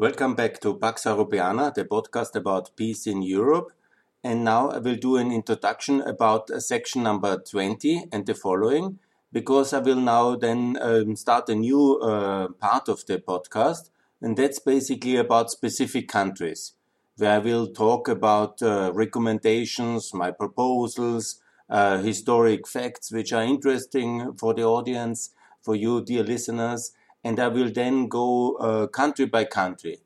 Welcome back to Pax Europiana, the podcast about peace in Europe. And now I will do an introduction about section number 20 and the following, because I will now then um, start a new uh, part of the podcast, and that's basically about specific countries, where I will talk about uh, recommendations, my proposals, uh, historic facts which are interesting for the audience, for you, dear listeners, and I will then go uh, country by country.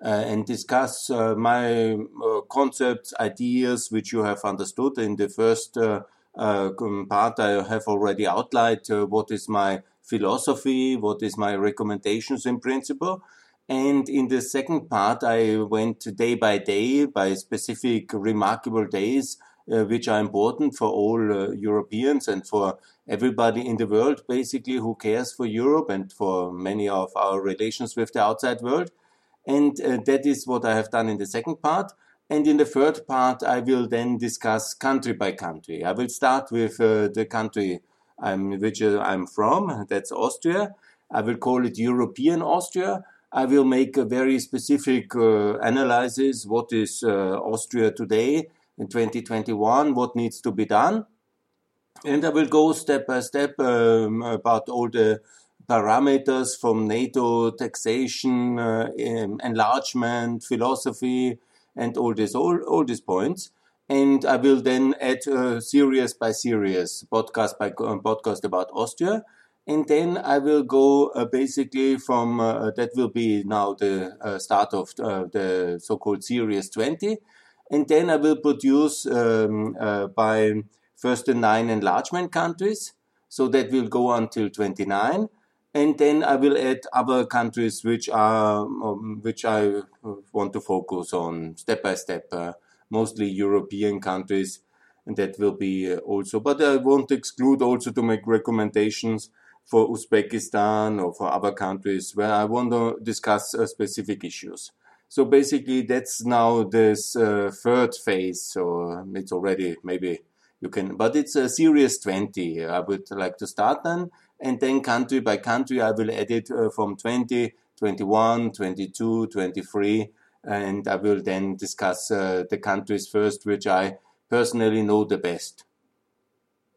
Uh, and discuss uh, my uh, concepts, ideas, which you have understood in the first uh, uh, part. I have already outlined what is my philosophy, what is my recommendations in principle. And in the second part, I went day by day by specific remarkable days uh, which are important for all uh, Europeans and for everybody in the world, basically, who cares for Europe and for many of our relations with the outside world. And uh, that is what I have done in the second part. And in the third part, I will then discuss country by country. I will start with uh, the country I'm, which uh, I'm from, that's Austria. I will call it European Austria. I will make a very specific uh, analysis. What is Austria today? In 2021 what needs to be done. And I will go step by step um, about all the parameters from NATO, taxation, uh, enlargement, philosophy, and all this, all, all these points. And I will then add uh, series by series, podcast by uh, podcast about Austria. And then I will go uh, basically from, uh, that will be now the start of the so-called series 20 and then I will produce um, uh, by first the nine enlargement countries. So that will go until 29. And then I will add other countries which are um, which I want to focus on step by step, uh, mostly European countries, and that will be uh, also. But I won't exclude also to make recommendations for Uzbekistan or for other countries where I want to discuss uh, specific issues. So basically, that's now this uh, third phase. So it's already maybe you can, but it's a series 20. I would like to start then, and then country by country, I will edit uh, from 20, 21, 22, 23, and I will then discuss uh, the countries first, which I personally know the best,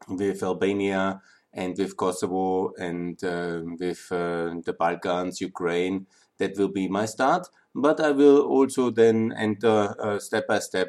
with Albania and with Kosovo and uh, with uh, the Balkans, Ukraine. That will be my start but I will also then enter uh, step by step.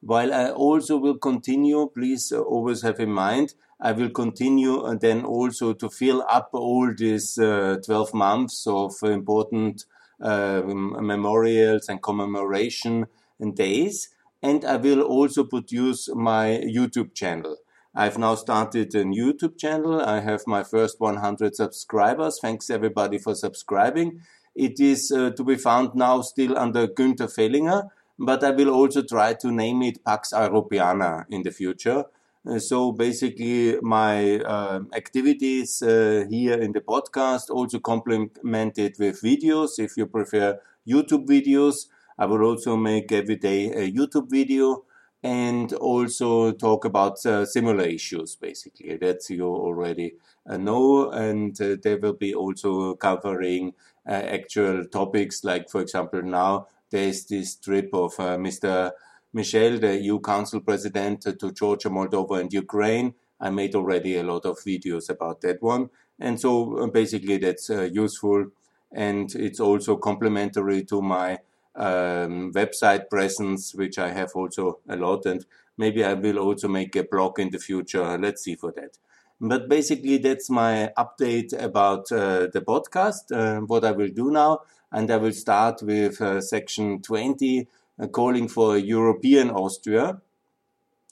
While I also will continue, please uh, always have in mind, I will continue and then also to fill up all these uh, 12 months of important um, memorials and commemoration and days. And I will also produce my YouTube channel. I've now started a YouTube channel. I have my first 100 subscribers. Thanks everybody for subscribing. It is uh, to be found now still under Günther Fehlinger, but I will also try to name it Pax Europiana in the future. Uh, so basically, my uh, activities uh, here in the podcast also complemented with videos. If you prefer YouTube videos, I will also make every day a YouTube video and also talk about uh, similar issues basically. That you already uh, know and uh, they will be also covering uh, actual topics. Like for example now there's this trip of uh, mr michel the eu council president to georgia moldova and ukraine. I made already a lot of videos about that one. And so uh, basically that's useful. And it's also complementary to my um, website presence, which I have also a lot, and maybe I will also make a blog in the future. Let's see for that. But basically, that's my update about uh, the podcast, uh, what I will do now. And I will start with uh, section 20, uh, calling for a European Austria.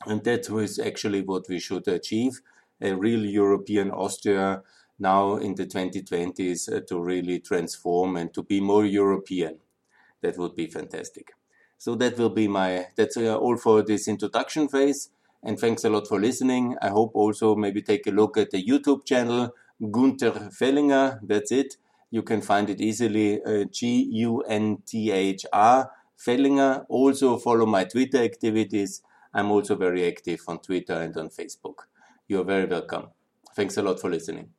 And that is actually what we should achieve a real European Austria now in the 2020s uh, to really transform and to be more European. That would be fantastic. So that will be my, that's uh, all for this introduction phase. And thanks a lot for listening. I hope also maybe take a look at the YouTube channel, Gunther Fehlinger. That's it. You can find it easily, uh, G U N T H R Fehlinger. Also follow my Twitter activities. I'm also very active on Twitter and on Facebook. You're very welcome. Thanks a lot for listening.